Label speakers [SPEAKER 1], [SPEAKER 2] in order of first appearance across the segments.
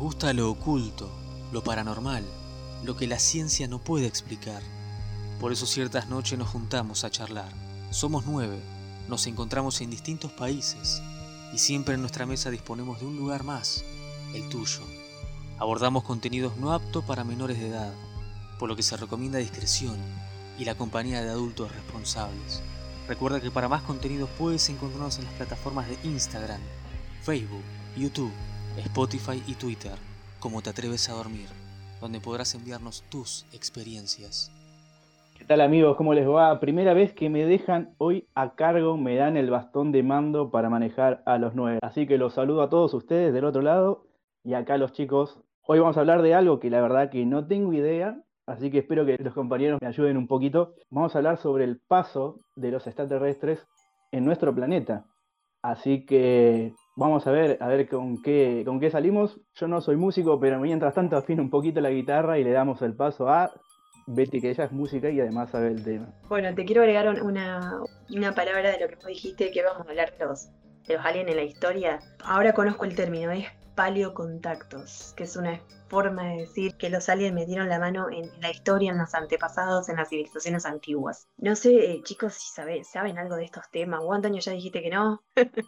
[SPEAKER 1] gusta lo oculto, lo paranormal, lo que la ciencia no puede explicar. Por eso ciertas noches nos juntamos a charlar. Somos nueve, nos encontramos en distintos países y siempre en nuestra mesa disponemos de un lugar más, el tuyo. Abordamos contenidos no aptos para menores de edad, por lo que se recomienda discreción y la compañía de adultos responsables. Recuerda que para más contenidos puedes encontrarnos en las plataformas de Instagram, Facebook, YouTube, Spotify y Twitter, como te atreves a dormir, donde podrás enviarnos tus experiencias.
[SPEAKER 2] ¿Qué tal amigos? ¿Cómo les va? Primera vez que me dejan hoy a cargo, me dan el bastón de mando para manejar a los nueve. Así que los saludo a todos ustedes del otro lado y acá los chicos. Hoy vamos a hablar de algo que la verdad que no tengo idea, así que espero que los compañeros me ayuden un poquito. Vamos a hablar sobre el paso de los extraterrestres en nuestro planeta. Así que vamos a ver, a ver con qué, con qué salimos. Yo no soy músico, pero mientras tanto afino un poquito la guitarra y le damos el paso a Betty, que ella es música y además sabe el tema.
[SPEAKER 3] Bueno, te quiero agregar una, una palabra de lo que vos dijiste, que vamos a hablar de los, de los aliens en la historia. Ahora conozco el término, es paleocontactos, que es una forma de decir que los aliens metieron la mano en la historia, en los antepasados, en las civilizaciones antiguas. No sé, eh, chicos, si saben, saben algo de estos temas. O Antonio ya dijiste que no,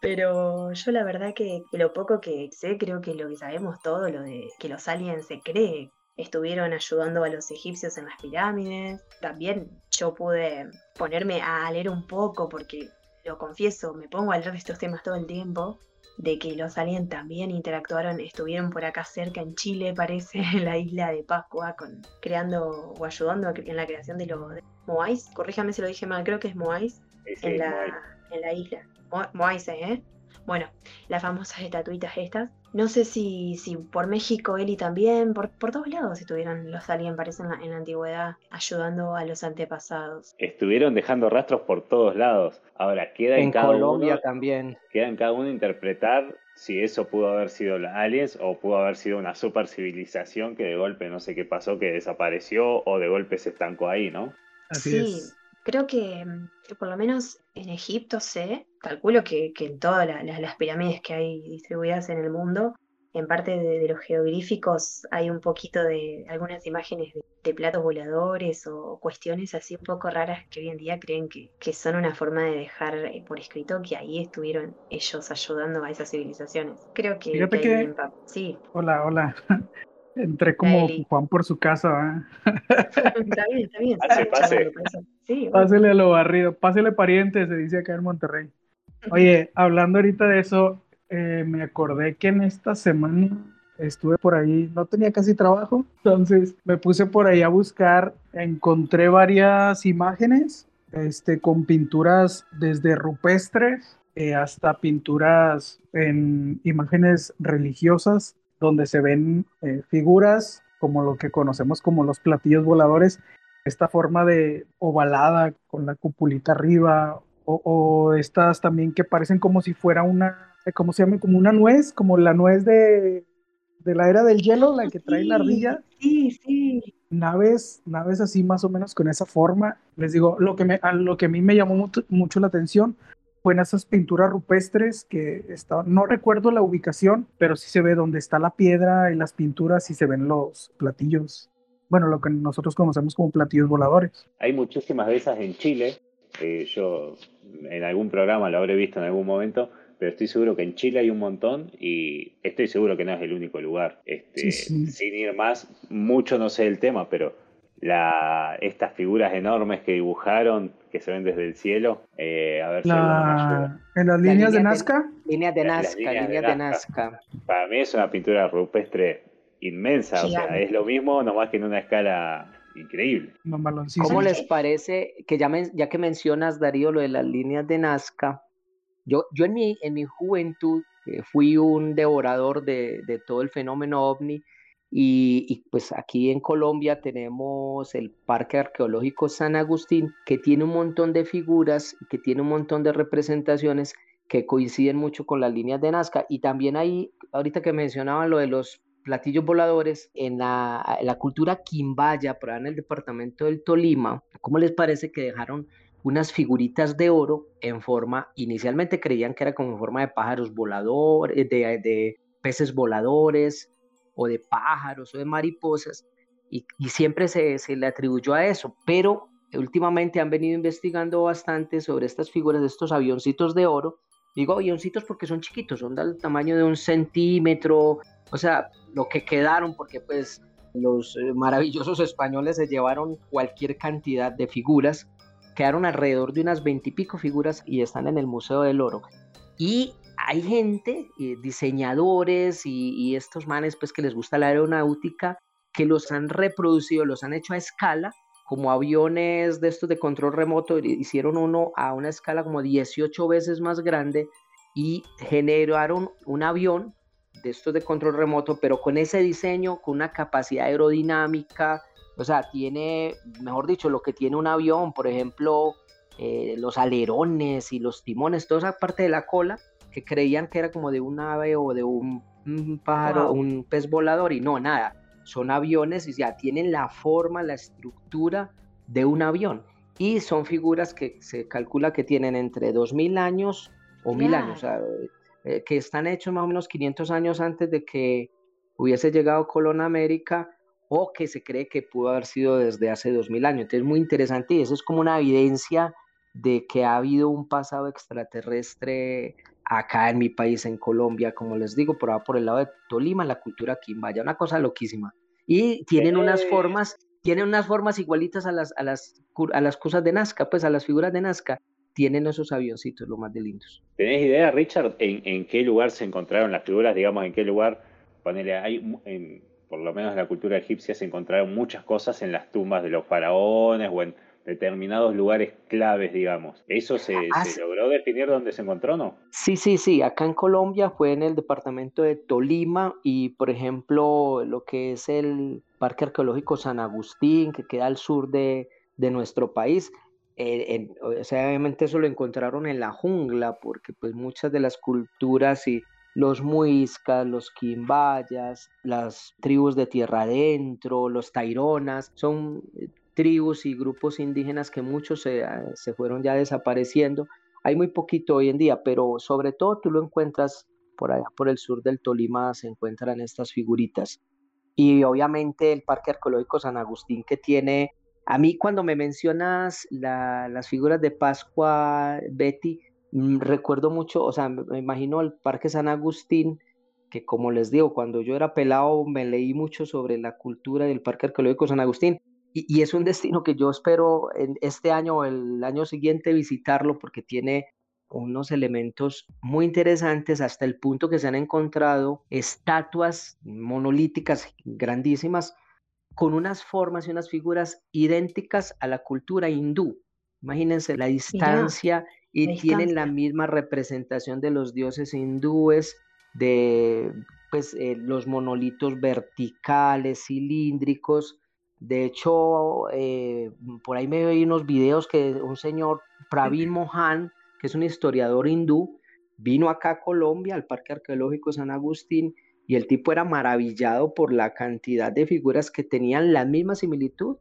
[SPEAKER 3] pero yo la verdad que, que lo poco que sé, creo que lo que sabemos todo, lo de que los aliens se cree estuvieron ayudando a los egipcios en las pirámides. También yo pude ponerme a leer un poco porque, lo confieso, me pongo a leer de estos temas todo el tiempo, de que los aliens también interactuaron, estuvieron por acá cerca en Chile, parece, en la isla de Pascua, con, creando o ayudando en la creación de los Moais. Corríjame si lo dije mal, creo que es Moais, en, la, en la isla. Moais, ¿eh? Bueno, las famosas estatuitas estas. No sé si, si por México, Eli también, por, por todos lados estuvieron los aliens, parece, en la, en la antigüedad, ayudando a los antepasados.
[SPEAKER 4] Estuvieron dejando rastros por todos lados. Ahora, queda en,
[SPEAKER 5] En
[SPEAKER 4] cada
[SPEAKER 5] Colombia
[SPEAKER 4] uno,
[SPEAKER 5] también.
[SPEAKER 4] queda en cada uno interpretar si eso pudo haber sido los aliens o pudo haber sido una super civilización que de golpe no sé qué pasó, que desapareció o de golpe se estancó ahí, ¿no?
[SPEAKER 6] Así
[SPEAKER 3] sí,
[SPEAKER 6] es.
[SPEAKER 3] Creo que, mm, que por lo menos en Egipto sé, calculo que, que en todas la- la- las pirámides que hay distribuidas en el mundo, en parte de, de los jeroglíficos hay un poquito de algunas imágenes de, de platos voladores o cuestiones así un poco raras que hoy en día creen que, que son una forma de dejar eh, por escrito que ahí estuvieron ellos ayudando a esas civilizaciones. Creo que,
[SPEAKER 6] Fíjate
[SPEAKER 3] que
[SPEAKER 6] que-
[SPEAKER 3] Sí,
[SPEAKER 6] Hola, hola. Entré como
[SPEAKER 3] Eli.
[SPEAKER 6] Juan por su casa, ¿va?
[SPEAKER 3] está bien, está bien.
[SPEAKER 4] Pase, pase.
[SPEAKER 3] Sí, bueno.
[SPEAKER 6] Pásele a lo barrido, pásele pariente, se dice acá en Monterrey. Oye, hablando ahorita de eso, eh, me acordé que en esta semana estuve por ahí, no tenía casi trabajo, entonces me puse por ahí a buscar, encontré varias imágenes, este, con pinturas desde rupestres eh, hasta pinturas en imágenes religiosas, donde se ven eh, figuras como lo que conocemos como los platillos voladores, esta forma de ovalada con la cupulita arriba o, o estas también que parecen como si fuera una, eh, ¿cómo se llama? Como una nuez, como la nuez de, de la era del hielo, la que trae la ardilla.
[SPEAKER 3] Sí, sí.
[SPEAKER 6] Naves, naves así más o menos con esa forma. Les digo, lo que, me, a lo que a mí me llamó mucho, mucho la atención fue en esas pinturas rupestres que estaban, no recuerdo la ubicación, pero sí se ve donde está la piedra y las pinturas y se ven los platillos. Bueno, lo que nosotros conocemos como platillos voladores.
[SPEAKER 4] Hay muchísimas de esas en Chile. eh, yo en algún programa lo habré visto en algún momento, pero estoy seguro que en Chile hay un montón y estoy seguro que no es el único lugar. Este,
[SPEAKER 6] Sí, sí.
[SPEAKER 4] Sin ir más, mucho no sé el tema, pero la, estas figuras enormes que dibujaron, que se ven desde el cielo, eh, a ver si alguno me ayuda.
[SPEAKER 6] La, en las
[SPEAKER 5] La
[SPEAKER 6] líneas de
[SPEAKER 5] línea de-
[SPEAKER 6] Nazca,
[SPEAKER 5] Líneas de Nazca,
[SPEAKER 4] líneas de. Nazca. Para mí es una pintura rupestre inmensa, o sea, es lo mismo, nomás que en una escala increíble.
[SPEAKER 5] ¿Cómo les parece que ya, men- ya que mencionas, Darío, lo de las líneas de Nazca? Yo, yo en, mi, en mi juventud eh, fui un devorador de, de todo el fenómeno ovni y, y, pues aquí en Colombia tenemos el Parque Arqueológico San Agustín que tiene un montón de figuras y que tiene un montón de representaciones que coinciden mucho con las líneas de Nazca y también ahí, ahorita que mencionaban lo de los platillos voladores en la, cultura quimbaya, por en el departamento del Tolima, ¿cómo les parece que dejaron unas figuritas de oro en forma, inicialmente creían que era como en forma de pájaros voladores, de, de, peces voladores o de pájaros o de mariposas y, siempre se, se, le atribuyó a eso, pero últimamente han venido investigando bastante sobre estas figuras de estos avioncitos de oro. Digo avioncitos porque son chiquitos, son del tamaño de un centímetro, o sea, lo que quedaron, porque pues los eh, maravillosos españoles se llevaron cualquier cantidad de figuras, quedaron alrededor de unas veintipico figuras y están en el Museo del Oro. Y hay gente, eh, diseñadores y, y, estos manes pues que les gusta la aeronáutica, que los han reproducido, los han hecho a escala como aviones de estos de control remoto, hicieron uno a una escala como 18 veces más grande y generaron un avión de estos de control remoto, pero con ese diseño, con una capacidad aerodinámica, o sea, tiene, mejor dicho, lo que tiene un avión, por ejemplo, eh, los alerones y los timones, toda esa parte de la cola, que creían que era como de un ave o de un, pájaro, un pez volador, y no, nada, son aviones y ya tienen la forma, la estructura de un avión. Y son figuras que se calcula que tienen entre 2000 años o 1000 años, eh, que están hechos más o menos 500 años antes de que hubiese llegado Colón a América o que se cree que pudo haber sido desde hace 2000 años. Entonces es muy interesante y eso es como una evidencia de que ha habido un pasado extraterrestre acá en mi país, en Colombia, como les digo, por por el lado de Tolima, la cultura quimbaya, una cosa loquísima. Y tienen unas formas, tienen unas formas igualitas a las, a las, a las cosas de Nazca, pues a las figuras de Nazca. Tienen esos avioncitos, lo más de lindos.
[SPEAKER 4] ¿Tenés idea, Richard, en, en qué lugar se encontraron las figuras? Digamos, en qué lugar, ponele, hay, en, por lo menos en la cultura egipcia se encontraron muchas cosas en las tumbas de los faraones o en determinados lugares claves, digamos. ¿Eso se, ah, logró definir dónde se encontró no?
[SPEAKER 5] Sí, sí, sí. Acá en Colombia fue en el departamento de Tolima y, por ejemplo, lo que es el Parque Arqueológico San Agustín, que queda al sur de, nuestro país. Eh, obviamente eso lo encontraron en la jungla, porque pues muchas de las culturas y los muiscas, los quimbayas, las tribus de tierra adentro, los taironas, son tribus y grupos indígenas que muchos se, ah, se fueron ya desapareciendo. Hay muy poquito hoy en día, pero sobre todo tú lo encuentras por allá, por el sur del Tolima, se encuentran estas figuritas. Y obviamente el Parque Arqueológico San Agustín que tiene, a mí cuando me mencionas las figuras de Pascua, Betty, mm, recuerdo mucho, o sea, me imagino el Parque San Agustín, que como les digo, cuando yo era pelado me leí mucho sobre la cultura del Parque Arqueológico San Agustín y, es un destino que yo espero en este año o el año siguiente visitarlo porque tiene unos elementos muy interesantes hasta el punto que se han encontrado estatuas monolíticas grandísimas con unas formas y unas figuras idénticas a la cultura hindú. Imagínense la distancia y tienen la misma representación de los dioses hindúes, de pues, eh, los monolitos verticales, cilíndricos, de hecho, eh, por ahí me vi unos videos que un señor, Pravin Mohan, que es un historiador hindú, vino acá a Colombia, al Parque Arqueológico San Agustín, y el tipo era maravillado por la cantidad de figuras que tenían la misma similitud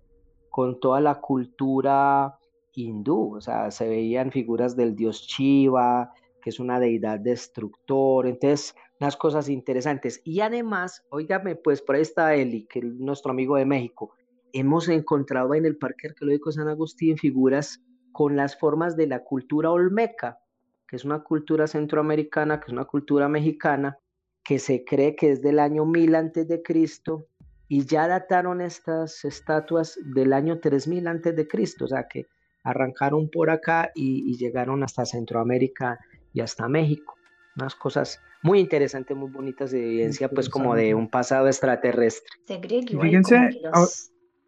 [SPEAKER 5] con toda la cultura hindú. O sea, se veían figuras del dios Shiva, que es una deidad destructor. Entonces, unas cosas interesantes. Y además, oígame, pues por ahí está Eli, que es nuestro amigo de México hemos encontrado en el Parque Arqueológico San Agustín figuras con las formas de la cultura olmeca, que es una cultura centroamericana, que es una cultura mexicana, que se cree que es del año 1000 antes de Cristo y ya dataron estas estatuas del año 3000 antes de Cristo, o sea que arrancaron por acá y, llegaron hasta Centroamérica y hasta México. Unas cosas muy interesantes, muy bonitas de evidencia, pues como de un pasado extraterrestre.
[SPEAKER 3] Se cree que igual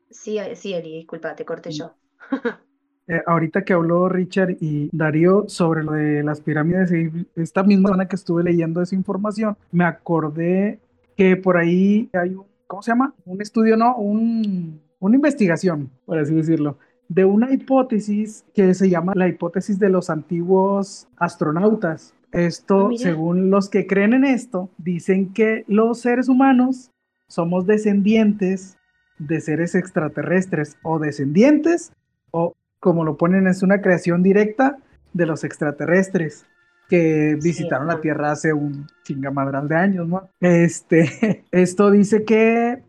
[SPEAKER 3] Sí, eh, sí, Eli, disculpa, te corté yo.
[SPEAKER 6] Eh, ahorita que habló Richard y Darío sobre lo de las pirámides, esta misma semana que estuve leyendo esa información, me acordé que por ahí hay un, ¿cómo se llama? Un estudio, no, un, una investigación, por así decirlo, de una hipótesis que se llama la hipótesis de los antiguos astronautas. Esto, ah, según los que creen en esto, dicen que los seres humanos somos descendientes de seres extraterrestres o descendientes o como lo ponen es una creación directa de los extraterrestres. que visitaron la Tierra hace un chingamadral de años, ¿no? Este, esto dice que,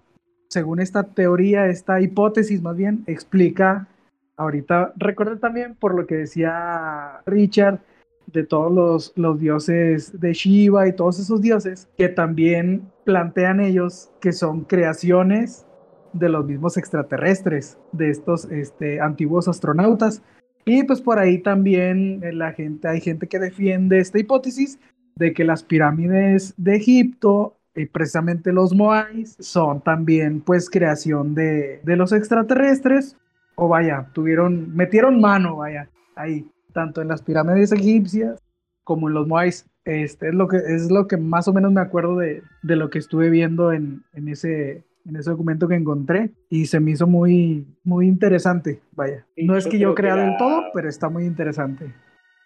[SPEAKER 6] según esta teoría, esta hipótesis más bien, explica, ahorita, recuerden también por lo que decía Richard, de todos los, los dioses de Shiva y todos esos dioses, que también plantean ellos que son creaciones de los mismos extraterrestres, de estos este, antiguos astronautas. Y pues por ahí también eh, la gente, hay gente que defiende esta hipótesis de que las pirámides de Egipto y precisamente los Moais son también pues creación de, de los extraterrestres o vaya, tuvieron, metieron mano, vaya, ahí, tanto en las pirámides egipcias como en los Moais. Este es lo que es lo que más o menos me acuerdo de, de lo que estuve viendo en, en ese en ese documento que encontré y se me hizo muy, muy interesante. Vaya, no es que yo crea del todo, pero está muy interesante.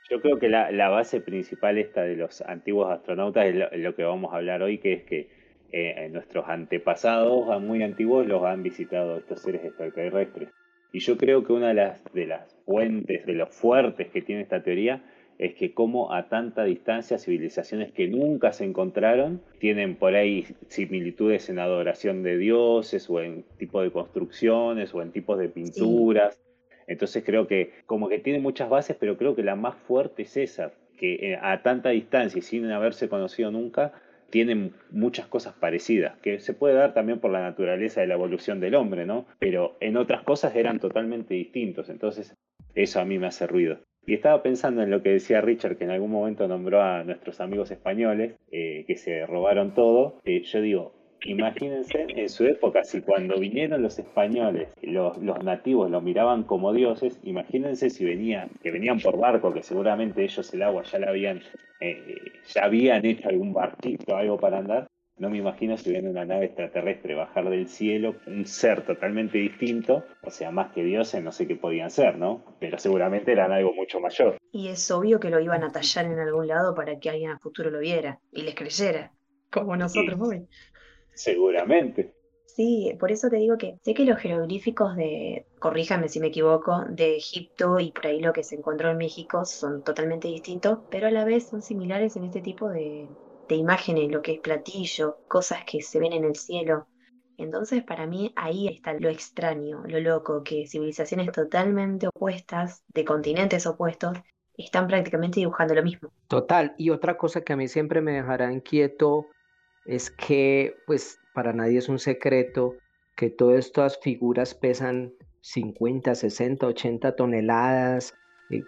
[SPEAKER 4] Yo creo que la, la, base principal esta de los antiguos astronautas es lo, que vamos a hablar hoy, que es que eh, nuestros antepasados muy antiguos los han visitado estos seres extraterrestres. Y yo creo que una de las, de las fuentes, de los fuertes que tiene esta teoría, es que como a tanta distancia civilizaciones que nunca se encontraron tienen por ahí similitudes en adoración de dioses o en tipo de construcciones o en tipos de pinturas. Entonces creo que como que tiene muchas bases, pero creo que la más fuerte es esa, que eh, a tanta distancia y sin haberse conocido nunca, tienen muchas cosas parecidas, que se puede dar también por la naturaleza de la evolución del hombre, ¿no? Pero en otras cosas eran totalmente distintos, entonces eso a mí me hace ruido. Y estaba pensando en lo que decía Richard, que en algún momento nombró a nuestros amigos españoles, eh, que se robaron todo. Eh, yo digo, imagínense en su época, si cuando vinieron los españoles, los, los nativos lo miraban como dioses, imagínense si venían, que venían por barco, que seguramente ellos el agua ya la habían, eh, ya habían hecho algún barquito, algo para andar, no me imagino si viene una nave extraterrestre bajar del cielo, un ser totalmente distinto, o sea, más que dioses, no sé qué podían ser, ¿no? Pero seguramente eran algo mucho mayor.
[SPEAKER 3] Y es obvio que lo iban a tallar en algún lado para que alguien a futuro lo viera y les creyera, como nosotros hoy.
[SPEAKER 4] Seguramente.
[SPEAKER 3] Sí, por eso te digo que sé que los jeroglíficos de, corríjame si me equivoco, de Egipto y por ahí lo que se encontró en México son totalmente distintos, pero a la vez son similares en este tipo de, de imágenes, lo que es platillo, cosas que se ven en el cielo. Entonces, para mí, ahí está lo extraño, lo loco, que civilizaciones totalmente opuestas, de continentes opuestos, están prácticamente dibujando lo mismo.
[SPEAKER 5] Total, y otra cosa que a mí siempre me dejará inquieto es que, pues, para nadie es un secreto que todas estas figuras pesan 50, 60, 80 toneladas,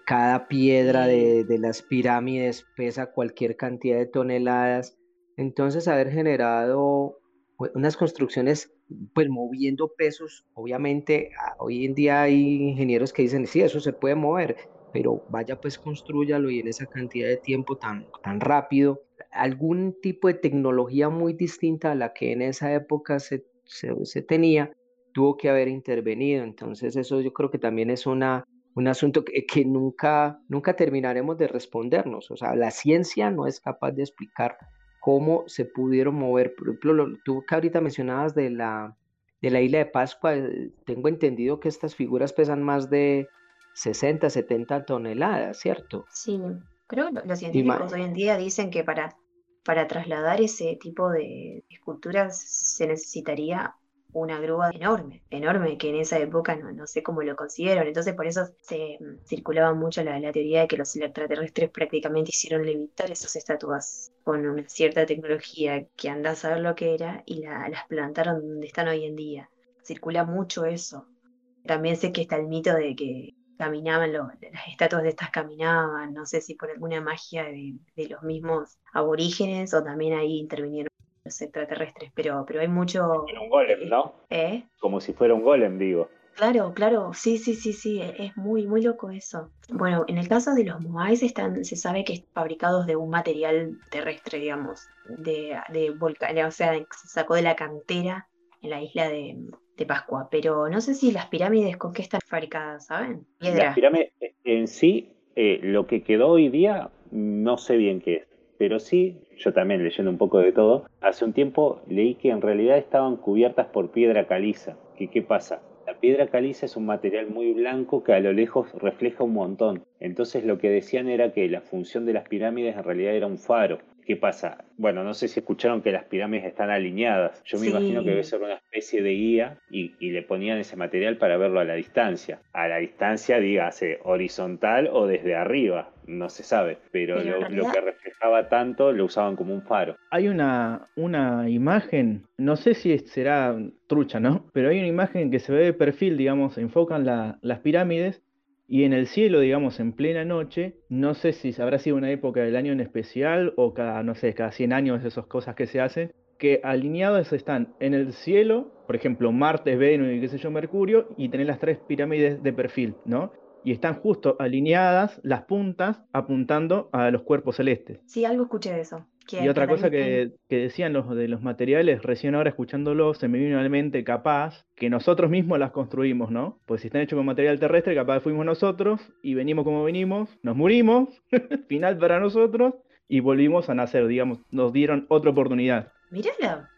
[SPEAKER 5] cada piedra de, las pirámides pesa cualquier cantidad de toneladas. Entonces, haber generado pues, unas construcciones, pues moviendo pesos, obviamente, hoy en día hay ingenieros que dicen, sí, eso se puede mover, pero vaya pues construyalo y en esa cantidad de tiempo tan, tan rápido, algún tipo de tecnología muy distinta a la que en esa época se, se tenía, tuvo que haber intervenido. Entonces, eso yo creo que también es una un asunto que, nunca, nunca terminaremos de respondernos. O sea, la ciencia no es capaz de explicar cómo se pudieron mover. Por ejemplo, lo, tú que ahorita mencionabas de la, de la isla de Pascua, eh, tengo entendido que estas figuras pesan más de 60, 70 toneladas, ¿cierto?
[SPEAKER 3] Sí, creo que los científicos hoy en día dicen que para, para trasladar ese tipo de esculturas se necesitaría una grúa enorme, enorme, que en esa época no, sé cómo lo consiguieron. Entonces por eso se mm, circulaba mucho la, teoría de que los extraterrestres prácticamente hicieron levitar esas estatuas con una cierta tecnología que anda a saber lo que era y las plantaron donde están hoy en día. Circula mucho eso. También sé que está el mito de que caminaban, las estatuas de estas caminaban, no sé si por alguna magia de, de los mismos aborígenes o también ahí intervinieron extraterrestres, pero, pero hay mucho...
[SPEAKER 4] un golem, ¿no?
[SPEAKER 3] ¿Eh?
[SPEAKER 4] Como si fuera un golem, digo.
[SPEAKER 3] Claro, claro, sí, sí, sí, sí, e, es muy, muy loco eso. Bueno, en el caso de los Moais están, se sabe que están fabricados de un material terrestre, digamos, de, de volcán, o sea, se sacó de la cantera en la isla de, Pascua, pero no sé si las pirámides con qué están fabricadas, ¿saben?
[SPEAKER 4] Piedra. Las pirámides en sí, eh, lo que quedó hoy día, no sé bien qué es, pero sí yo también leyendo un poco de todo, hace un tiempo leí que en realidad estaban cubiertas por piedra caliza. ¿Qué, qué pasa? La la piedra caliza es un material muy blanco que a lo lejos refleja un montón. Entonces lo que decían era que la función de las pirámides en realidad era un faro. ¿Qué pasa? Bueno, no sé si escucharon que las pirámides están alineadas. Yo me imagino que debe ser una especie de guía y, le ponían ese material para verlo a la distancia. A la distancia, dígase, horizontal o desde arriba, no se sabe. Pero, lo, que reflejaba tanto lo usaban como un faro.
[SPEAKER 2] Hay una, una imagen, no sé si será trucha, ¿no? Pero hay una imagen que se ve de perfil, digamos, enfocan las pirámides y en el cielo, digamos, en plena noche, no sé si habrá sido una época del año en especial o cada, no sé, cada 100 años esas cosas que se hacen, que alineados están en el cielo, por ejemplo, Marte, Venus y qué sé yo, Mercurio, y tener las tres pirámides de perfil, ¿no? y están justo alineadas las puntas apuntando a los cuerpos celestes.
[SPEAKER 3] Sí, algo escuché de eso.
[SPEAKER 2] Y otra cosa que, decían los de los materiales, recién ahora escuchándolo, se me vino a la mente capaz que nosotros mismos las construimos, ¿no? Pues si están hechos con material terrestre, capaz fuimos nosotros y venimos como venimos, nos murimos, final para nosotros, y volvimos a nacer, digamos, nos dieron otra oportunidad.
[SPEAKER 3] Mirá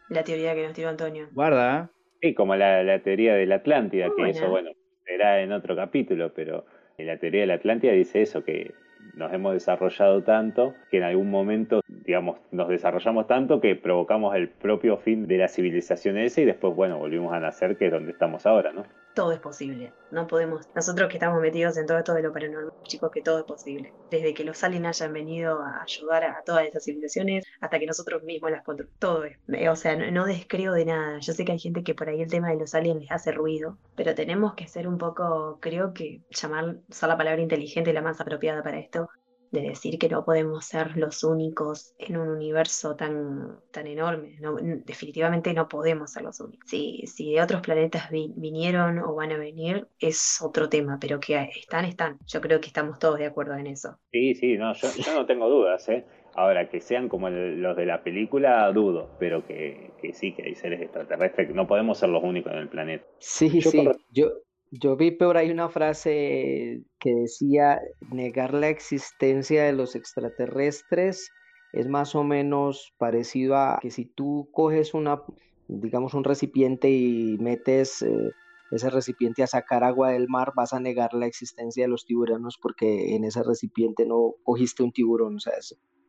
[SPEAKER 3] la, teoría que nos tiró Antonio.
[SPEAKER 2] Guarda.
[SPEAKER 4] Sí, como la, teoría de la Atlántida, que eso, bueno, será en otro capítulo, pero la teoría de la Atlántida dice eso, que nos hemos desarrollado tanto que en algún momento, digamos, nos desarrollamos tanto que provocamos el propio fin de la civilización ese y después, bueno, volvimos a nacer, que es donde estamos ahora, ¿no?
[SPEAKER 3] Todo es posible. No podemos, nosotros que estamos metidos en todo esto de lo paranormal, chicos, que todo es posible. Desde que los aliens hayan venido a ayudar a, todas esas civilizaciones hasta que nosotros mismos las controlamos. Todo es. O sea, no, descreo de nada. Yo sé que hay gente que por ahí el tema de los aliens les hace ruido, pero tenemos que ser un poco, creo que llamar, usar la palabra inteligente la más apropiada para esto, de decir que no podemos ser los únicos en un universo tan, tan enorme. No, definitivamente no podemos ser los únicos. Si, si de otros planetas vinieron o van a venir, es otro tema, pero que están, están. Yo creo que estamos todos de acuerdo en eso.
[SPEAKER 4] Sí, sí, no, yo, no tengo dudas, ¿eh? Ahora, que sean como los de la película, dudo, pero que, que, sí, que hay seres extraterrestres, que no podemos ser los únicos en el planeta.
[SPEAKER 5] Sí, sí, yo, yo vi por ahí una frase que decía, negar la existencia de los extraterrestres es más o menos parecido a que si tú coges una, digamos, un recipiente y metes eh, ese recipiente a sacar agua del mar, vas a negar la existencia de los tiburones porque en ese recipiente no cogiste un tiburón. O sea,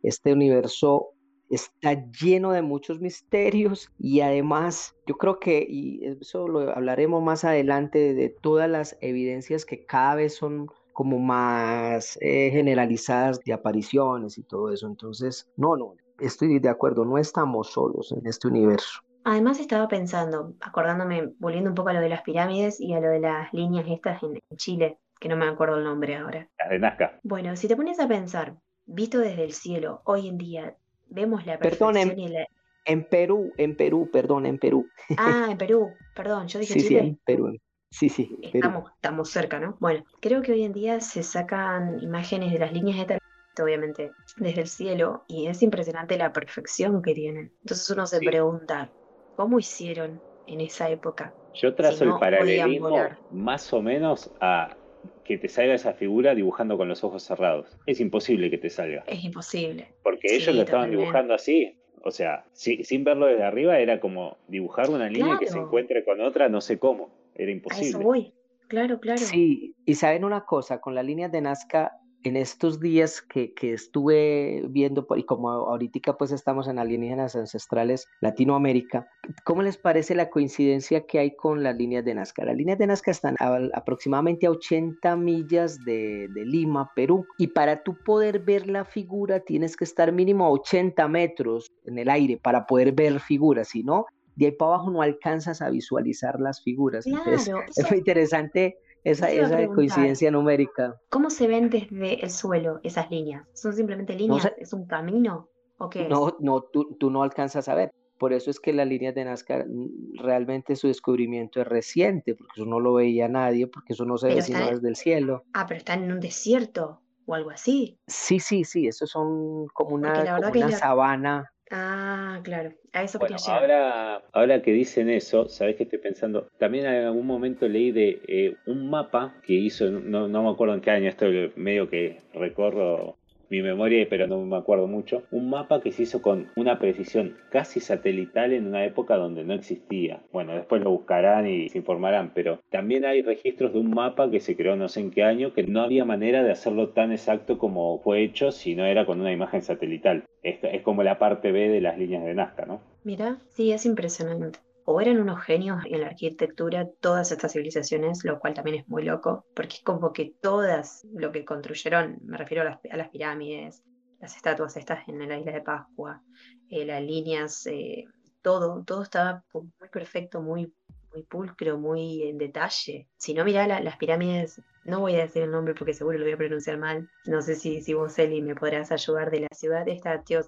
[SPEAKER 5] este universo está lleno de muchos misterios y además yo creo que, y eso lo hablaremos más adelante, de todas las evidencias que cada vez son como más eh, generalizadas de apariciones y todo eso. Entonces, no, no, estoy de acuerdo, no estamos solos en este universo.
[SPEAKER 3] Además estaba pensando, acordándome, volviendo un poco a lo de las pirámides y a lo de las líneas estas en, Chile, que no me acuerdo el nombre ahora.
[SPEAKER 4] Las de Nazca.
[SPEAKER 3] Bueno, si te pones a pensar, visto desde el cielo, hoy en día, vemos la perfección
[SPEAKER 5] perdón, en, en Perú, en Perú, perdón, en Perú.
[SPEAKER 3] Ah, en Perú, perdón, yo dije
[SPEAKER 5] sí,
[SPEAKER 3] Chile.
[SPEAKER 5] Sí, en Perú. Sí, sí.
[SPEAKER 3] Estamos, estamos cerca, ¿no? Bueno, creo que hoy en día se sacan imágenes de las líneas de obviamente, desde el cielo, y es impresionante la perfección que tienen. Entonces uno se pregunta, ¿cómo hicieron en esa época?
[SPEAKER 4] Yo trazo el paralelismo más o menos a que te salga esa figura dibujando con los ojos cerrados. Es imposible que te salga.
[SPEAKER 3] Es imposible.
[SPEAKER 4] Porque ellos lo estaban dibujando así. O sea, sin verlo desde arriba era como dibujar una línea que se encuentre con otra, no sé cómo. Era imposible. A eso
[SPEAKER 3] voy. Claro, claro.
[SPEAKER 5] Sí, y saben una cosa, con las líneas de Nazca en estos días que, que, estuve viendo, y como ahorita pues estamos en alienígenas ancestrales Latinoamérica, ¿cómo les parece la coincidencia que hay con las líneas de Nazca? Las líneas de Nazca están aproximadamente a 80 millas de, de, Lima, Perú, y para tú poder ver la figura tienes que estar mínimo a 80 metros en el aire para poder ver figuras, si no, de ahí para abajo no alcanzas a visualizar las figuras. Entonces, es muy interesante esa, esa coincidencia numérica.
[SPEAKER 3] ¿Cómo se ven desde el suelo esas líneas? ¿Son simplemente líneas? ¿Es un camino? ¿O qué
[SPEAKER 5] no, no tú, tú, no alcanzas a ver. Por eso es que las líneas de Nazca mm, realmente su descubrimiento es reciente, porque eso no lo veía nadie, porque eso no se ve sino desde el cielo.
[SPEAKER 3] Ah, pero están en un desierto o algo así.
[SPEAKER 5] Sí, sí, sí, eso son como una, una sabana
[SPEAKER 3] Ah, claro, a eso
[SPEAKER 4] bueno, ahora, ahora que dicen eso, sabes que estoy pensando? También en algún momento leí de eh, un mapa que hizo, no, no, me acuerdo en qué año, esto medio que recorro mi memoria, pero no me acuerdo mucho, un mapa que se hizo con una precisión casi satelital en una época donde no existía. Bueno, después lo buscarán y se informarán, pero también hay registros de un mapa que se creó no sé en qué año que no había manera de hacerlo tan exacto como fue hecho si no era con una imagen satelital. Es, es como la parte B de las líneas de Nazca, ¿no?
[SPEAKER 3] Mira, sí, es impresionante o eran unos genios en la arquitectura todas estas civilizaciones, lo cual también es muy loco, porque es como que todas lo que construyeron, me refiero a las, pirámides, las estatuas estas en la isla de Pascua, eh, las líneas, eh, todo, todo estaba muy perfecto, muy, muy pulcro, muy en detalle. Si no mirá las pirámides, no voy a decir el nombre porque seguro lo voy a pronunciar mal. No sé si, si vos, Eli, me podrás ayudar de la ciudad esta, tío,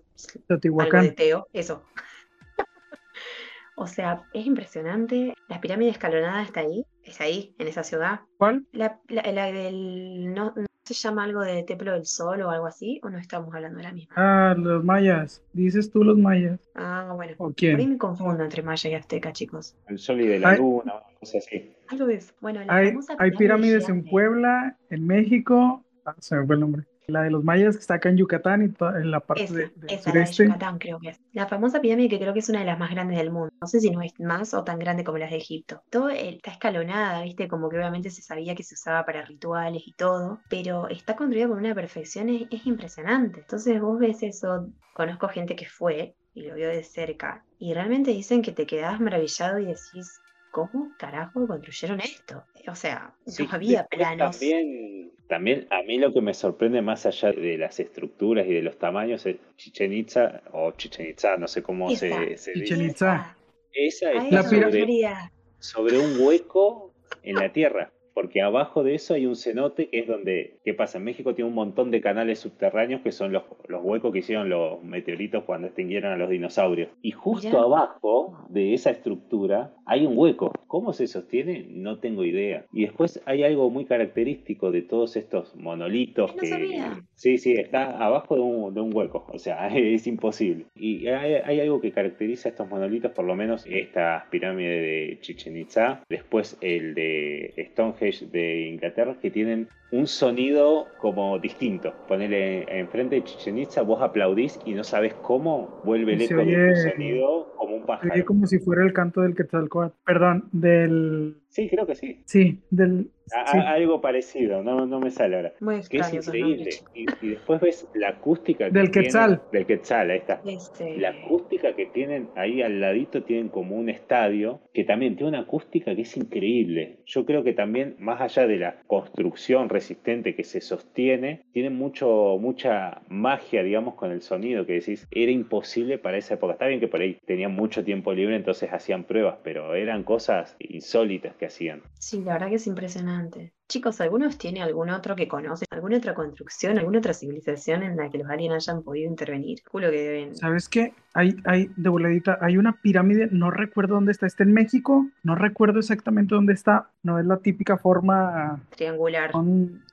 [SPEAKER 3] algo de Teo, eso. O sea, es impresionante. La pirámide escalonada está ahí, es ahí, en esa ciudad.
[SPEAKER 6] ¿Cuál?
[SPEAKER 3] La, del. No, se llama algo de Templo del Sol o algo así? ¿O no estamos hablando de la misma?
[SPEAKER 6] Ah, los mayas. Dices tú los mayas.
[SPEAKER 3] Ah, bueno.
[SPEAKER 6] ¿O quién?
[SPEAKER 3] Por ahí me confundo entre maya y azteca, chicos.
[SPEAKER 4] El sol y de la luna, cosas así.
[SPEAKER 3] Algo de eso. Bueno, la
[SPEAKER 6] hay, hay pirámides en Puebla, en México. Ah, se me fue el nombre. La de los mayas que está acá en Yucatán y en la parte de,
[SPEAKER 3] esa, La de Yucatán creo que es. La famosa pirámide que creo que es una de las más grandes del mundo. No sé si no es más o tan grande como las de Egipto. Todo está escalonada, ¿viste? Como que obviamente se sabía que se usaba para rituales y todo, pero está construida con una perfección, es, es impresionante. Entonces vos ves eso, conozco gente que fue y lo vio de cerca y realmente dicen que te quedás maravillado y decís, ¿cómo carajo construyeron esto? O sea, no había planos.
[SPEAKER 4] También, también a mí lo que me sorprende más allá de las estructuras y de los tamaños es Chichen Itza o Chichen Itza, no sé cómo se, se
[SPEAKER 6] Chichen Itza.
[SPEAKER 4] Esa está sobre, sobre un hueco en la tierra porque abajo de eso hay un cenote que es donde, ¿qué pasa? En México tiene un montón de canales subterráneos que son los, los huecos que hicieron los meteoritos cuando extinguieron a los dinosaurios. Y justo abajo de esa estructura hay un hueco. ¿Cómo se sostiene? No tengo idea. Y después hay algo muy característico de todos estos monolitos que... Sí, sí, está abajo de un, de un, hueco, o sea, es imposible. Y hay, hay, algo que caracteriza a estos monolitos, por lo menos esta pirámide de Chichen Itza, después el de Stonehenge de Inglaterra que tienen un sonido como distinto. Ponele enfrente de Chichen Itza, vos aplaudís y no sabes cómo vuelve el eco de tu sonido como un pájaro.
[SPEAKER 6] como si fuera el canto del Quetzalcóatl. Perdón, del...
[SPEAKER 4] Sí, creo que sí.
[SPEAKER 6] Sí, del...
[SPEAKER 4] Algo parecido, no, no me sale ahora.
[SPEAKER 3] Muy
[SPEAKER 4] que es increíble. Y, después ves la acústica
[SPEAKER 6] del Quetzal.
[SPEAKER 4] del Quetzal, ahí está.
[SPEAKER 3] Este...
[SPEAKER 4] La acústica que tienen ahí al ladito, tienen como un estadio que también tiene una acústica que es increíble. Yo creo que también, más allá de la construcción resistente que se sostiene, tiene mucho, mucha magia, digamos, con el sonido que decís, era imposible para esa época. Está bien que por ahí tenían mucho tiempo libre, entonces hacían pruebas, pero eran cosas insólitas que hacían.
[SPEAKER 3] Sí, la verdad que es impresionante. Chicos, ¿algunos tienen algún otro que conocen? ¿Alguna otra construcción, alguna otra civilización en la que los aliens hayan podido intervenir? Culo que deben.
[SPEAKER 6] ¿Sabes qué? Hay, hay, de voladita, hay una pirámide, no recuerdo dónde está, está en México, no recuerdo exactamente dónde está, no es la típica forma
[SPEAKER 3] triangular.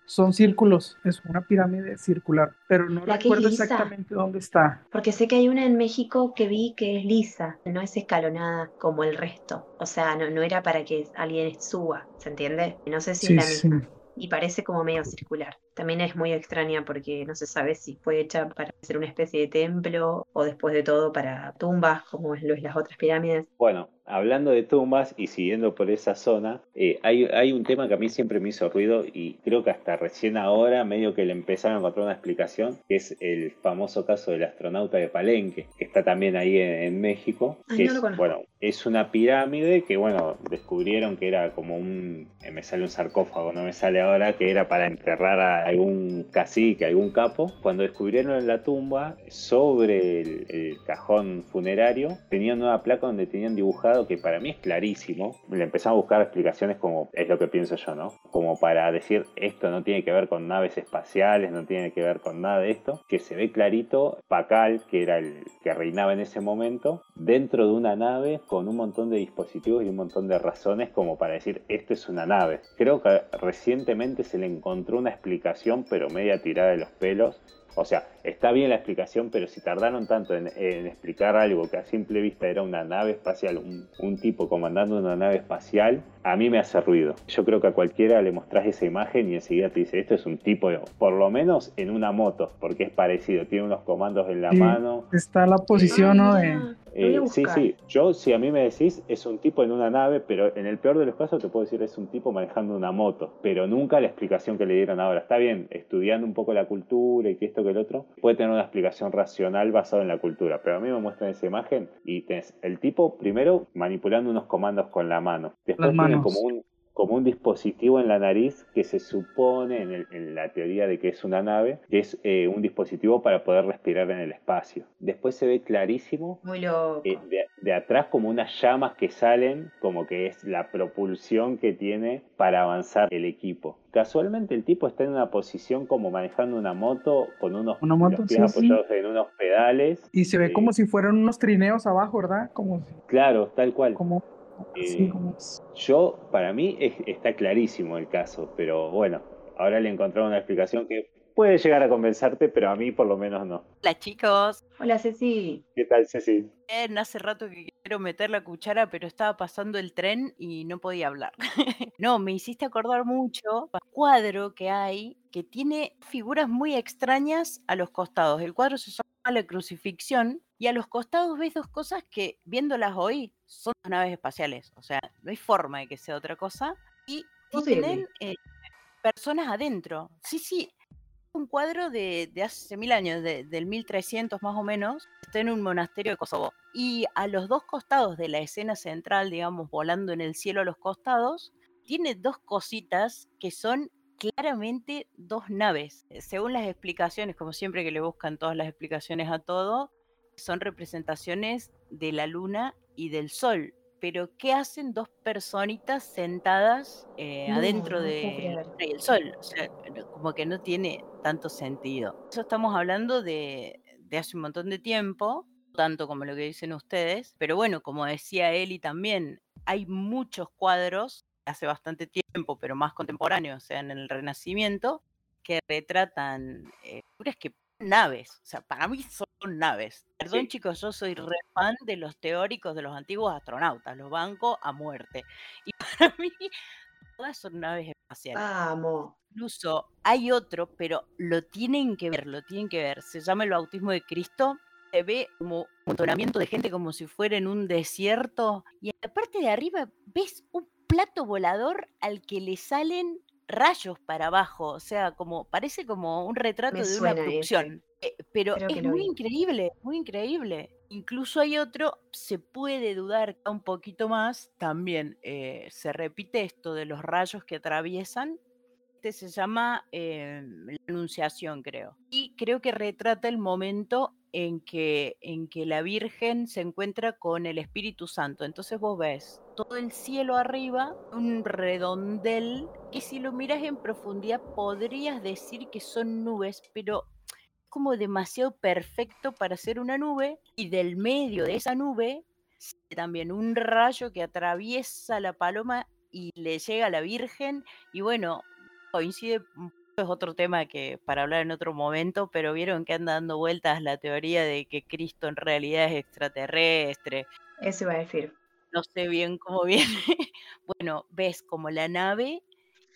[SPEAKER 6] Son, círculos, es una pirámide circular, pero no recuerdo exactamente dónde está.
[SPEAKER 3] Porque sé que hay una en México que vi que es lisa, no es escalonada como el resto. O sea, no, no era para que alguien suba, ¿se entiende? No sé si es la misma. Y parece como medio circular. También es muy extraña porque no se sabe si fue hecha para ser una especie de templo o después de todo para tumbas, como lo es las otras pirámides.
[SPEAKER 4] Bueno, hablando de tumbas y siguiendo por esa zona, eh, hay, hay, un tema que a mí siempre me hizo ruido y creo que hasta recién ahora medio que le empezaron a encontrar una explicación, que es el famoso caso del astronauta de Palenque, que está también ahí en, México.
[SPEAKER 3] que
[SPEAKER 4] es, bueno, es una pirámide que, bueno, descubrieron que era como un, eh, me sale un sarcófago, no me sale ahora, que era para enterrar a algún cacique, algún capo. Cuando descubrieron en la tumba, sobre el, cajón funerario, tenían una placa donde tenían dibujado que para mí es clarísimo. Le empezamos a buscar explicaciones como es lo que pienso yo, ¿no? Como para decir esto no tiene que ver con naves espaciales, no tiene que ver con nada de esto. Que se ve clarito Pacal, que era el que reinaba en ese momento, dentro de una nave con un montón de dispositivos y un montón de razones como para decir esto es una nave. Creo que recientemente se le encontró una explicación, pero media tirada de los pelos, O sea, está bien la explicación, pero si tardaron tanto en, explicar algo que a simple vista era una nave espacial, un, tipo comandando una nave espacial, a mí me hace ruido. Yo creo que a cualquiera le mostrás esa imagen y enseguida te dice, esto es un tipo, por lo menos en una moto, porque es parecido, tiene unos comandos en la mano.
[SPEAKER 6] Está la posición, ¿no? De
[SPEAKER 4] eh, sí, sí. Yo, si a mí me decís, es un tipo en una nave, pero en el peor de los casos te puedo decir, es un tipo manejando una moto. Pero nunca la explicación que le dieron ahora. Está bien, estudiando un poco la cultura y que esto que el otro, puede tener una explicación racional basada en la cultura. Pero a mí me muestran esa imagen y tenés el tipo primero manipulando unos comandos con la mano. Después tiene como un, como un dispositivo en la nariz que se supone en, la teoría de que es una nave, que es eh, un dispositivo para poder respirar en el espacio. Después se ve clarísimo
[SPEAKER 3] eh,
[SPEAKER 4] de, atrás como unas llamas que salen, como que es la propulsión que tiene para avanzar el equipo. Casualmente el tipo está en una posición como manejando una moto con unos pies apoyados en unos pedales.
[SPEAKER 6] Y se ve eh, como si fueran unos trineos abajo, ¿verdad? Como
[SPEAKER 4] Claro, tal cual.
[SPEAKER 6] Como
[SPEAKER 4] eh, yo, para mí, está clarísimo el caso, pero bueno, ahora le encontrado una explicación que puede llegar a convencerte, pero a mí por lo menos no.
[SPEAKER 7] Hola chicos.
[SPEAKER 3] Hola Ceci.
[SPEAKER 4] ¿Qué tal Ceci?
[SPEAKER 7] Bien, hace rato que quiero meter la cuchara, pero estaba pasando el tren y no podía hablar. no, me hiciste acordar mucho un cuadro que hay que tiene figuras muy extrañas a los costados. El cuadro se llama La Crucifixión y a los costados ves dos cosas que viéndolas hoy son naves espaciales. O sea, no hay forma de que sea otra cosa. Y tienen eh, personas adentro. Sí, sí, un cuadro de, hace mil años, del 1300 más o menos, está en un monasterio de Kosovo. Y a los dos costados de la escena central, digamos, volando en el cielo a los costados, tiene dos cositas que son claramente dos naves. Según las explicaciones, como siempre que le buscan todas las explicaciones a todo, son representaciones de la luna y del sol pero ¿qué hacen dos personitas sentadas eh, adentro de sol? O sea, como que no tiene tanto sentido. Eso estamos hablando de, hace un montón de tiempo, tanto como lo que dicen ustedes, pero bueno, como decía Eli también, hay muchos cuadros hace bastante tiempo, pero más contemporáneos, o sea, en el Renacimiento, que retratan eh, que naves, o sea, para mí son naves. Perdón chicos, yo soy re fan de los teóricos de los antiguos astronautas, los banco a muerte. Y para mí todas son naves espaciales.
[SPEAKER 3] Vamos.
[SPEAKER 7] Incluso hay otro, pero lo tienen que ver, lo tienen que ver. Se llama el bautismo de Cristo. Se ve como un montonamiento de gente como si fuera en un desierto. Y en la parte de arriba ves un plato volador al que le salen rayos para abajo, o sea, como parece como un retrato de una producción. Eh, pero es muy increíble, muy increíble. Incluso hay otro, se puede dudar un poquito más, también eh, se repite esto de los rayos que atraviesan. Este se llama eh, la Anunciación, creo. Y creo que retrata el momento en que, en que la Virgen se encuentra con el Espíritu Santo. Entonces vos ves todo el cielo arriba, un redondel, que si lo miras en profundidad podrías decir que son nubes, pero como demasiado perfecto para ser una nube y del medio de esa nube también un rayo que atraviesa la paloma y le llega a la Virgen y bueno, coincide es otro tema que para hablar en otro momento, pero vieron que anda dando vueltas la teoría de que Cristo en realidad es extraterrestre.
[SPEAKER 3] Eso iba a decir.
[SPEAKER 7] No sé bien cómo viene. bueno, ves como la nave,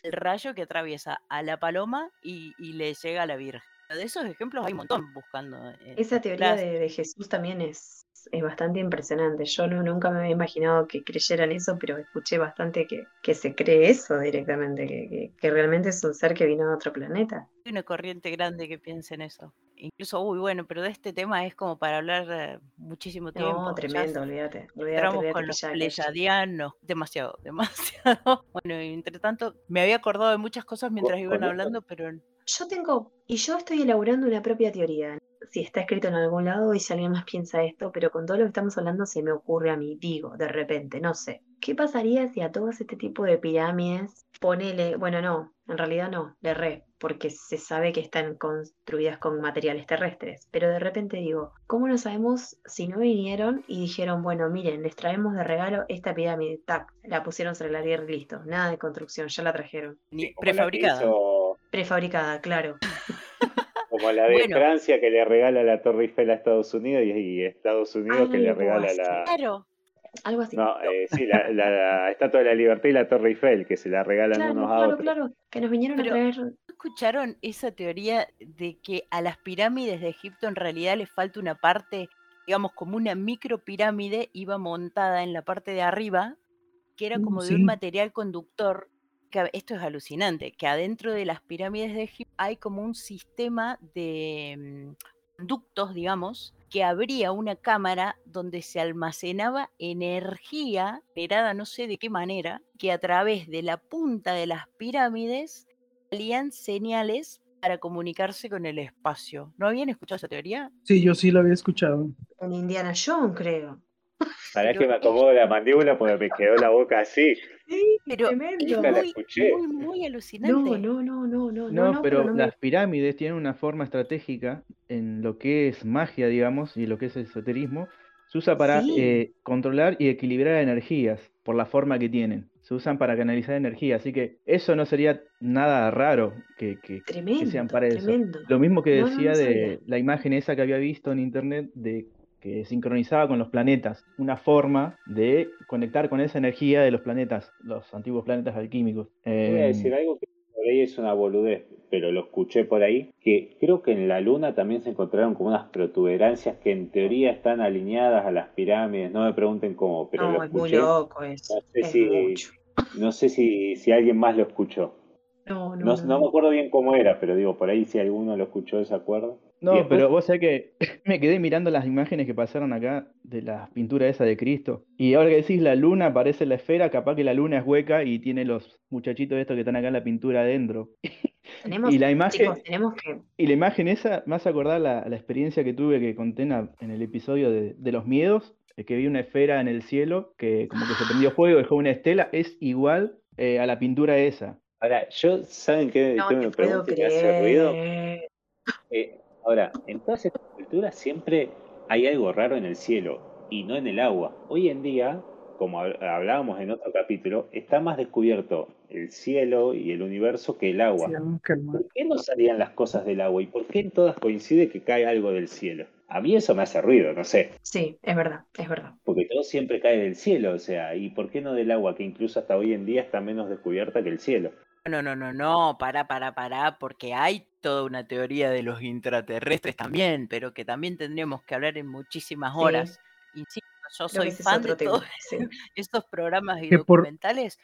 [SPEAKER 7] el rayo que atraviesa a la paloma y, le llega a la Virgen. De esos ejemplos hay un montón buscando.
[SPEAKER 3] Esa teoría de, Jesús también es, es bastante impresionante. Yo no, nunca me había imaginado que creyeran eso, pero escuché bastante que, que se cree eso directamente, que, que, realmente es un ser que vino de otro planeta.
[SPEAKER 7] Hay una corriente grande que piensa en eso. Incluso, uy, bueno, pero de este tema es como para hablar eh, muchísimo tiempo.
[SPEAKER 3] No, tremendo, olvídate.
[SPEAKER 7] Entramos con los pleyadianos, demasiado, demasiado. Bueno, entre tanto, me había acordado de muchas cosas mientras iban hablando, pero...
[SPEAKER 3] Yo tengo, y yo estoy elaborando una propia teoría si está escrito en algún lado y si alguien más piensa esto, pero con todo lo que estamos hablando se me ocurre a mí, digo, de repente, no sé. ¿Qué pasaría si a todos este tipo de pirámides ponele, bueno, no, en realidad no, le re, porque se sabe que están construidas con materiales terrestres, pero de repente digo, ¿cómo no sabemos si no vinieron y dijeron, bueno, miren, les traemos de regalo esta pirámide, tac, la pusieron sobre la tierra y listo, nada de construcción, ya la trajeron.
[SPEAKER 7] prefabricada.
[SPEAKER 3] Prefabricada, claro.
[SPEAKER 4] Como la de
[SPEAKER 7] Bueno.
[SPEAKER 4] Francia que le regala la Torre Eiffel a Estados Unidos y, y Estados Unidos que le regala
[SPEAKER 3] así.
[SPEAKER 4] la.
[SPEAKER 7] Claro,
[SPEAKER 3] Algo así.
[SPEAKER 4] No, eh, sí, la, la- la Estatua de la Libertad y la Torre Eiffel que se la regalan
[SPEAKER 3] claro,
[SPEAKER 4] unos a
[SPEAKER 3] claro,
[SPEAKER 4] otros.
[SPEAKER 3] claro. Que nos vinieron
[SPEAKER 7] Pero-
[SPEAKER 3] a traer.
[SPEAKER 7] ¿no escucharon esa teoría de que a las pirámides de Egipto en realidad les falta una parte, digamos, como una micropirámide, iba montada en la parte de arriba, que era
[SPEAKER 6] Uh,
[SPEAKER 7] como de
[SPEAKER 6] sí.
[SPEAKER 7] un material conductor? Que esto es alucinante, que adentro de las pirámides de Egipto hay como un sistema de mm, conductos, digamos, que abría una cámara donde se almacenaba energía generada no sé de qué manera, que a través de la punta de las pirámides salían señales para comunicarse con el espacio. ¿No habían escuchado esa teoría?
[SPEAKER 6] Sí, yo sí lo había escuchado.
[SPEAKER 3] En Indiana Jones, creo.
[SPEAKER 4] Para
[SPEAKER 7] Pero
[SPEAKER 4] que me acomodo la mandíbula porque me quedó la boca así.
[SPEAKER 3] Sí,
[SPEAKER 7] Pero es
[SPEAKER 3] tremendo.
[SPEAKER 4] Nunca la
[SPEAKER 7] muy,
[SPEAKER 4] escuché.
[SPEAKER 7] muy, muy alucinante.
[SPEAKER 3] No, no, no, no, no,
[SPEAKER 2] No,
[SPEAKER 3] no,
[SPEAKER 2] pero
[SPEAKER 3] no me-
[SPEAKER 2] las pirámides tienen una forma estratégica en lo que es magia, digamos, y lo que es esoterismo. Se usa para
[SPEAKER 3] Sí.
[SPEAKER 2] eh, controlar y equilibrar energías por la forma que tienen. Se usan para canalizar energía, así que eso no sería nada raro que, que- que
[SPEAKER 3] Tremendo,
[SPEAKER 2] sean para eso.
[SPEAKER 3] tremendo.
[SPEAKER 2] Lo mismo que decía
[SPEAKER 3] no
[SPEAKER 2] de la imagen esa que había visto en internet de que sincronizaba con los planetas, una forma de conectar con esa energía de los planetas, los antiguos planetas alquímicos.
[SPEAKER 4] Voy a
[SPEAKER 2] Em,
[SPEAKER 4] decir algo que por ahí es una boludez, pero lo escuché por ahí, que creo que en la Luna también se encontraron como unas protuberancias que en teoría están alineadas a las pirámides. No me pregunten cómo, pero lo
[SPEAKER 3] No, es muy
[SPEAKER 4] escuché.
[SPEAKER 3] loco eso.
[SPEAKER 4] No sé
[SPEAKER 3] Es
[SPEAKER 4] si,
[SPEAKER 3] mucho.
[SPEAKER 4] no sé si, si alguien más lo escuchó.
[SPEAKER 3] No, no,
[SPEAKER 4] No,
[SPEAKER 3] no,
[SPEAKER 4] no me acuerdo bien cómo era, pero digo, por ahí si alguno lo escuchó, ¿se acuerda?
[SPEAKER 2] No,
[SPEAKER 4] después-
[SPEAKER 2] pero vos sabés que me quedé mirando las imágenes que pasaron acá de las pinturas esa de Cristo. Y ahora que decís la luna parece la esfera, capaz que la luna es hueca y tiene los muchachitos estos que están acá en la pintura adentro.
[SPEAKER 3] Tenemos,
[SPEAKER 2] Y la imagen,
[SPEAKER 3] chicos, tenemos que.
[SPEAKER 2] y la imagen esa me hace acordar la, la experiencia que tuve que conté en, el episodio de, de los miedos, que vi una esfera en el cielo que como que se prendió fuego, dejó una estela, es igual eh, a la pintura esa.
[SPEAKER 4] Ahora, yo, ¿saben qué,
[SPEAKER 3] No
[SPEAKER 4] qué me pregunto y me hace ruido? Eh, ahora, en todas estas culturas siempre hay algo raro en el cielo y no en el agua. Hoy en día, como hab- hablábamos en otro capítulo, está más descubierto el cielo y el universo que el agua.
[SPEAKER 6] Sí, que el
[SPEAKER 4] ¿Por qué no salían las cosas del agua y por qué en todas coincide que cae algo del cielo? A mí eso me hace ruido, no sé,
[SPEAKER 3] Sí, es verdad, es verdad.
[SPEAKER 4] porque todo siempre cae del cielo, o sea, ¿y por qué no del agua, que incluso hasta hoy en día está menos descubierta que el cielo?
[SPEAKER 7] No, no, no, no, para, para, para, porque hay toda una teoría de los intraterrestres también, pero que también tendríamos que hablar en muchísimas
[SPEAKER 3] Sí.
[SPEAKER 7] horas. Insisto, yo soy fan de todos.
[SPEAKER 3] Sí.
[SPEAKER 7] estos programas y
[SPEAKER 6] Que
[SPEAKER 7] documentales.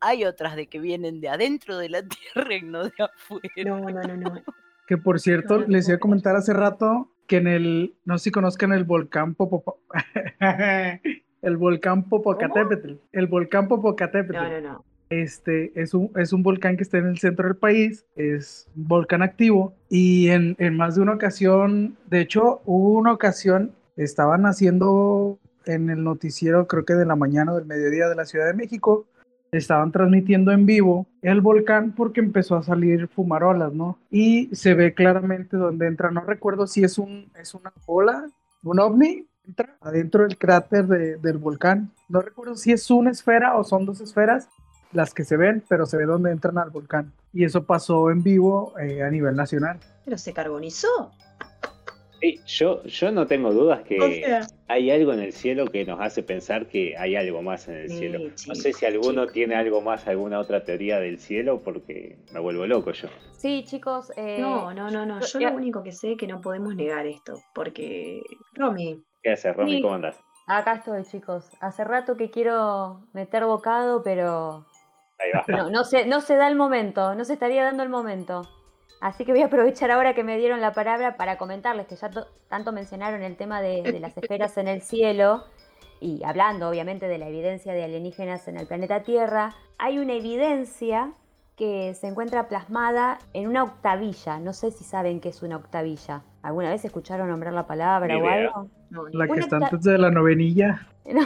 [SPEAKER 7] Hay otras de que vienen de adentro de la Tierra y no de afuera.
[SPEAKER 3] No, no, no, no.
[SPEAKER 6] Que por cierto,
[SPEAKER 3] No, no te
[SPEAKER 6] les iba a comentar hace rato que en el, no sé si conozcan el volcán Popo- el volcán Popocatépetl, el volcán Popocatépetl.
[SPEAKER 3] No, no, no.
[SPEAKER 6] Este es un, es un volcán que está en el centro del país, es un volcán activo y en, en más de una ocasión, de hecho, hubo una ocasión, estaban haciendo en el noticiero, creo que de la mañana o del mediodía de la Ciudad de México, estaban transmitiendo en vivo el volcán porque empezó a salir fumarolas, ¿no? Y se ve claramente donde entra, no recuerdo si es, un, es una bola, un ovni, entra adentro del cráter de- del volcán. No recuerdo si es una esfera o son dos esferas las que se ven, pero se ve donde entran al volcán. Y eso pasó en vivo eh, a nivel nacional.
[SPEAKER 3] Pero se carbonizó.
[SPEAKER 4] Sí, yo, yo no tengo dudas que
[SPEAKER 3] O sea,
[SPEAKER 4] hay algo en el cielo que nos hace pensar que hay algo más en el
[SPEAKER 3] Sí,
[SPEAKER 4] cielo. No sé si alguno tiene algo más, alguna otra teoría del cielo, porque me vuelvo loco yo.
[SPEAKER 8] Sí, chicos. eh,
[SPEAKER 3] no, no, no, no. Yo lo único que sé es que no podemos negar esto. Porque, Romy,
[SPEAKER 4] ¿Qué haces, Romy?
[SPEAKER 8] Sí.
[SPEAKER 4] ¿Cómo andás?
[SPEAKER 8] Acá estoy, chicos. Hace rato que quiero meter bocado, pero
[SPEAKER 4] Ahí va.
[SPEAKER 8] no, no se, no se da el momento, no se estaría dando el momento. Así que voy a aprovechar ahora que me dieron la palabra para comentarles que ya to- tanto mencionaron el tema de, de las esferas en el cielo y hablando obviamente de la evidencia de alienígenas en el planeta Tierra, hay una evidencia que se encuentra plasmada en una octavilla. No sé si saben qué es una octavilla. ¿Alguna vez escucharon nombrar la palabra o algo?
[SPEAKER 3] no,
[SPEAKER 6] La que está antes de la novenilla.
[SPEAKER 8] No,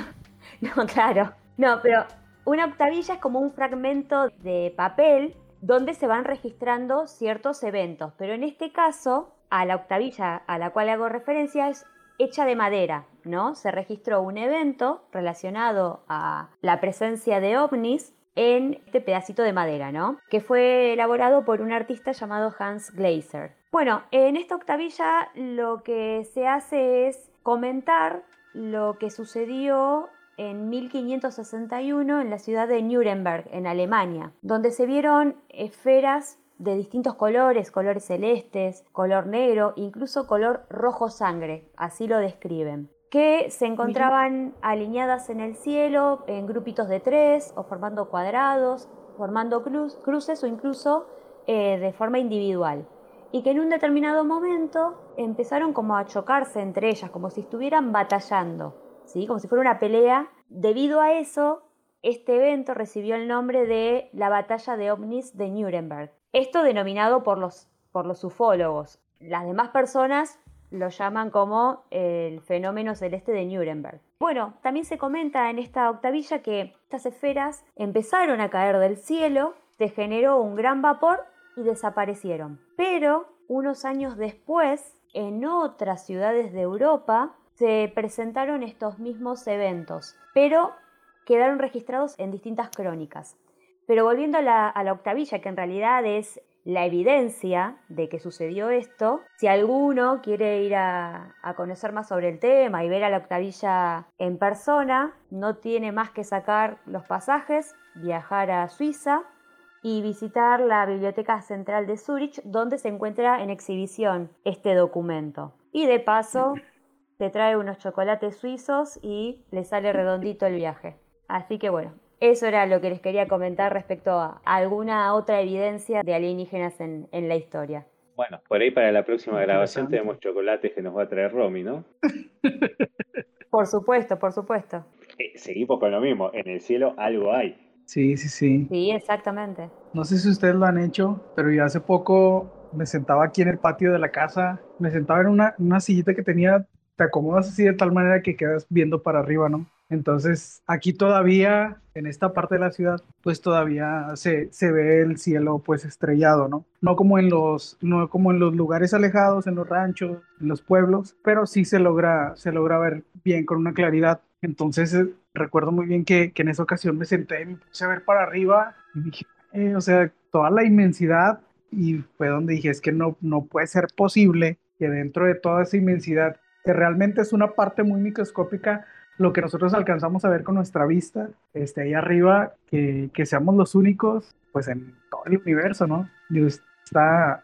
[SPEAKER 8] no, claro. No, pero una octavilla es como un fragmento de papel donde se van registrando ciertos eventos. Pero en este caso, a la octavilla a la cual hago referencia es hecha de madera, ¿no? Se registró un evento relacionado a la presencia de ovnis en este pedacito de madera, ¿no? Que fue elaborado por un artista llamado Hans Glaser. Bueno, en esta octavilla lo que se hace es comentar lo que sucedió en 1561 en la ciudad de Nuremberg, en Alemania, donde se vieron esferas de distintos colores, colores celestes, color negro, incluso color rojo sangre, así lo describen, que se encontraban alineadas en el cielo en grupitos de tres o formando cuadrados, formando cruces o incluso eh, de forma individual. Y que en un determinado momento empezaron como a chocarse entre ellas, como si estuvieran batallando como si fuera una pelea. Debido a eso, este evento recibió el nombre de la Batalla de OVNIs de Nuremberg. Esto denominado por los, por los ufólogos. Las demás personas lo llaman como el fenómeno celeste de Nuremberg. Bueno, también se comenta en esta octavilla que estas esferas empezaron a caer del cielo, se generó un gran vapor y desaparecieron. Pero unos años después, en otras ciudades de Europa, se presentaron estos mismos eventos, pero quedaron registrados en distintas crónicas. Pero volviendo a la, octavilla, que en realidad es la evidencia de que sucedió esto, si alguno quiere ir a, a, conocer más sobre el tema y ver a la octavilla en persona, no tiene más que sacar los pasajes, viajar a Suiza y visitar la Biblioteca Central de Zurich, donde se encuentra en exhibición este documento. Y de paso, te trae unos chocolates suizos y le sale redondito el viaje. Así que bueno, eso era lo que les quería comentar respecto a alguna otra evidencia de alienígenas en, la historia.
[SPEAKER 4] Bueno, por ahí para la próxima grabación tenemos chocolates que nos va a traer Romy, ¿no?
[SPEAKER 8] Por supuesto, por supuesto.
[SPEAKER 4] Eh, seguimos con lo mismo, en el cielo algo hay.
[SPEAKER 6] Sí, sí, sí.
[SPEAKER 8] Sí, exactamente.
[SPEAKER 6] No sé si ustedes lo han hecho, pero yo hace poco me sentaba aquí en el patio de la casa, me sentaba en una, una sillita que tenía te acomodas así de tal manera que quedas viendo para arriba, ¿no? Entonces, aquí todavía, en esta parte de la ciudad, pues todavía se, se, ve el cielo pues estrellado, ¿no? No como, en los, no como en los lugares alejados, en los ranchos, en los pueblos, pero sí se logra, se logra ver bien con una claridad. Entonces, eh, recuerdo muy bien que, que, en esa ocasión me senté y me puse a ver para arriba y dije, eh, o sea, toda la inmensidad y fue donde dije, es que no, no puede ser posible que dentro de toda esa inmensidad que realmente es una parte muy microscópica lo que nosotros alcanzamos a ver con nuestra vista, este, ahí arriba, que, que seamos los únicos, pues en todo el universo, ¿no? está,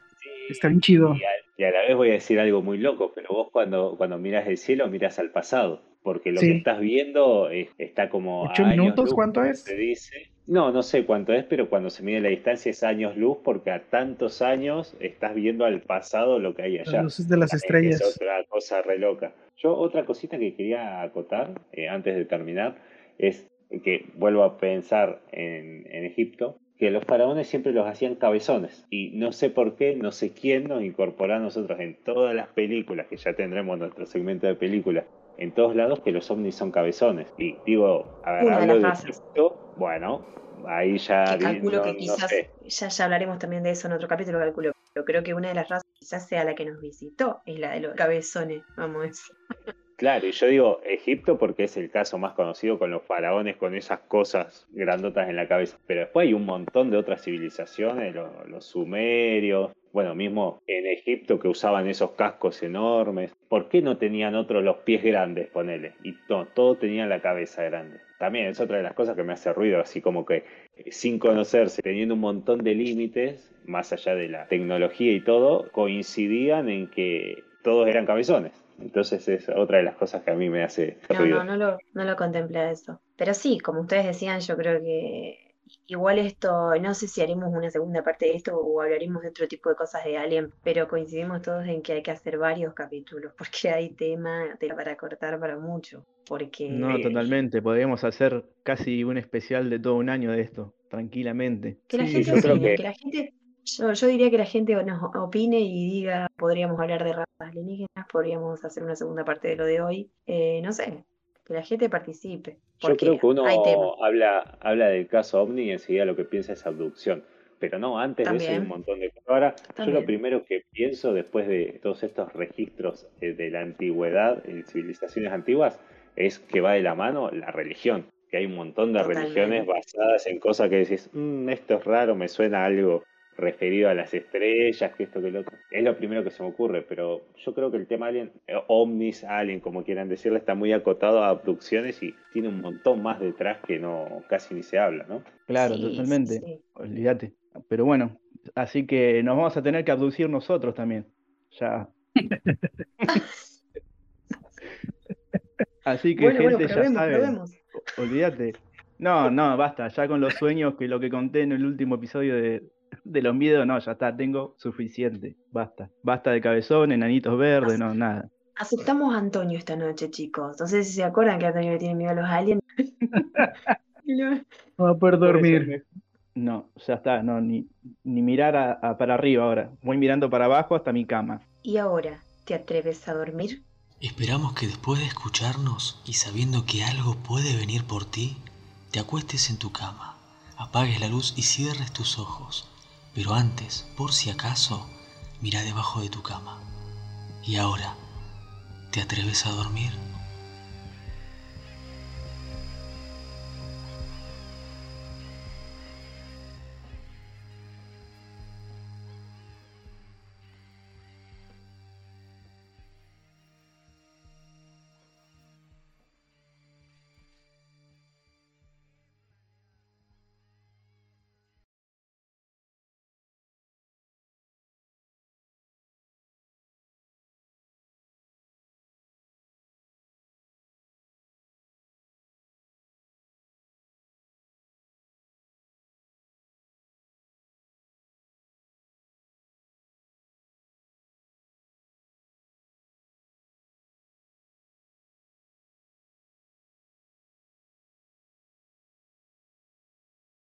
[SPEAKER 6] está bien chido.
[SPEAKER 4] Y a, la vez voy a decir algo muy loco, pero vos cuando, cuando miras el cielo miras al pasado, porque lo que estás viendo está como...
[SPEAKER 6] ¿Ocho minutos cuánto es?
[SPEAKER 4] Se dice. No, no sé cuánto es, pero cuando se mide la distancia es años luz, porque a tantos años estás viendo al pasado lo que hay allá.
[SPEAKER 6] Las luces de las estrellas.
[SPEAKER 4] Es otra cosa re loca. Yo otra cosita que quería acotar eh, antes de terminar es que vuelvo a pensar en, en Egipto, que los faraones siempre los hacían cabezones. Y no sé por qué, no sé quién nos incorpora a nosotros en todas las películas, que ya tendremos nuestro segmento de películas, en todos lados que los ovnis son cabezones. Y digo, hablo de, Egipto, bueno, ahí ya...
[SPEAKER 3] calculo que quizás, ya, ya hablaremos también de eso en otro capítulo, calculo. Pero creo que una de las razas quizás sea la que nos visitó, es la de los cabezones, vamos a
[SPEAKER 4] Claro, y yo digo Egipto porque es el caso más conocido con los faraones, con esas cosas grandotas en la cabeza. Pero después hay un montón de otras civilizaciones, los, sumerios, bueno, mismo en Egipto que usaban esos cascos enormes. ¿Por qué no tenían otros los pies grandes, ponele? Y todo, todo tenían la cabeza grande. También es otra de las cosas que me hace ruido, así como que eh, sin conocerse, teniendo un montón de límites, más allá de la tecnología y todo, coincidían en que todos eran cabezones. Entonces es otra de las cosas que a mí me hace
[SPEAKER 3] no, No, no lo, no lo contemplé eso. Pero sí, como ustedes decían, yo creo que igual esto, no sé si haremos una segunda parte de esto o hablaremos de otro tipo de cosas de Alien, pero coincidimos todos en que hay que hacer varios capítulos, porque hay tema, para cortar para mucho. Porque...
[SPEAKER 2] No, totalmente, podríamos hacer casi un especial de todo un año de esto, tranquilamente.
[SPEAKER 3] Que la gente que la gente yo, yo, diría que la gente nos opine y diga, podríamos hablar de razas alienígenas, podríamos hacer una segunda parte de lo de hoy. Eh, no sé, que la gente participe.
[SPEAKER 4] Yo creo que uno habla, habla del caso OVNI y enseguida lo que piensa es abducción. Pero no, antes de eso hay un montón de cosas. Ahora, yo lo primero que pienso después de todos estos registros eh, de la antigüedad en civilizaciones antiguas es que va de la mano la religión. Que hay un montón de religiones basadas en cosas que decís, mm, esto es raro, me suena algo referido a las estrellas, que esto, que lo otro. Es lo primero que se me ocurre, pero yo creo que el tema Alien, eh, Omnis, Alien, como quieran decirle, está muy acotado a abducciones y tiene un montón más detrás que no casi ni se habla, ¿no?
[SPEAKER 2] Claro,
[SPEAKER 3] Sí,
[SPEAKER 2] totalmente.
[SPEAKER 3] sí.
[SPEAKER 2] Olvídate. Pero bueno, así que nos vamos a tener que abducir nosotros también. Ya. Así que,
[SPEAKER 3] Bueno, bueno,
[SPEAKER 2] gente, ya saben.
[SPEAKER 3] probemos.
[SPEAKER 2] Olvídate. No, no, basta. Ya con los sueños que lo que conté en el último episodio de, de los miedos, no, ya está, tengo suficiente. Basta. Basta de cabezón, enanitos verdes, no, nada.
[SPEAKER 3] Aceptamos a Antonio esta noche, chicos. No sé si se acuerdan que Antonio le tiene miedo a los aliens.
[SPEAKER 6] No va a poder dormir.
[SPEAKER 2] No, ya está, no, ni, ni mirar a- a para arriba ahora. Voy mirando para abajo hasta mi cama.
[SPEAKER 3] ¿Y ahora? ¿Te atreves a dormir?
[SPEAKER 1] Esperamos que después de escucharnos y sabiendo que algo puede venir por ti, te acuestes en tu cama, apagues la luz y cierres tus ojos. Pero antes, por si acaso, mira debajo de tu cama. Y ahora, ¿te atreves a dormir?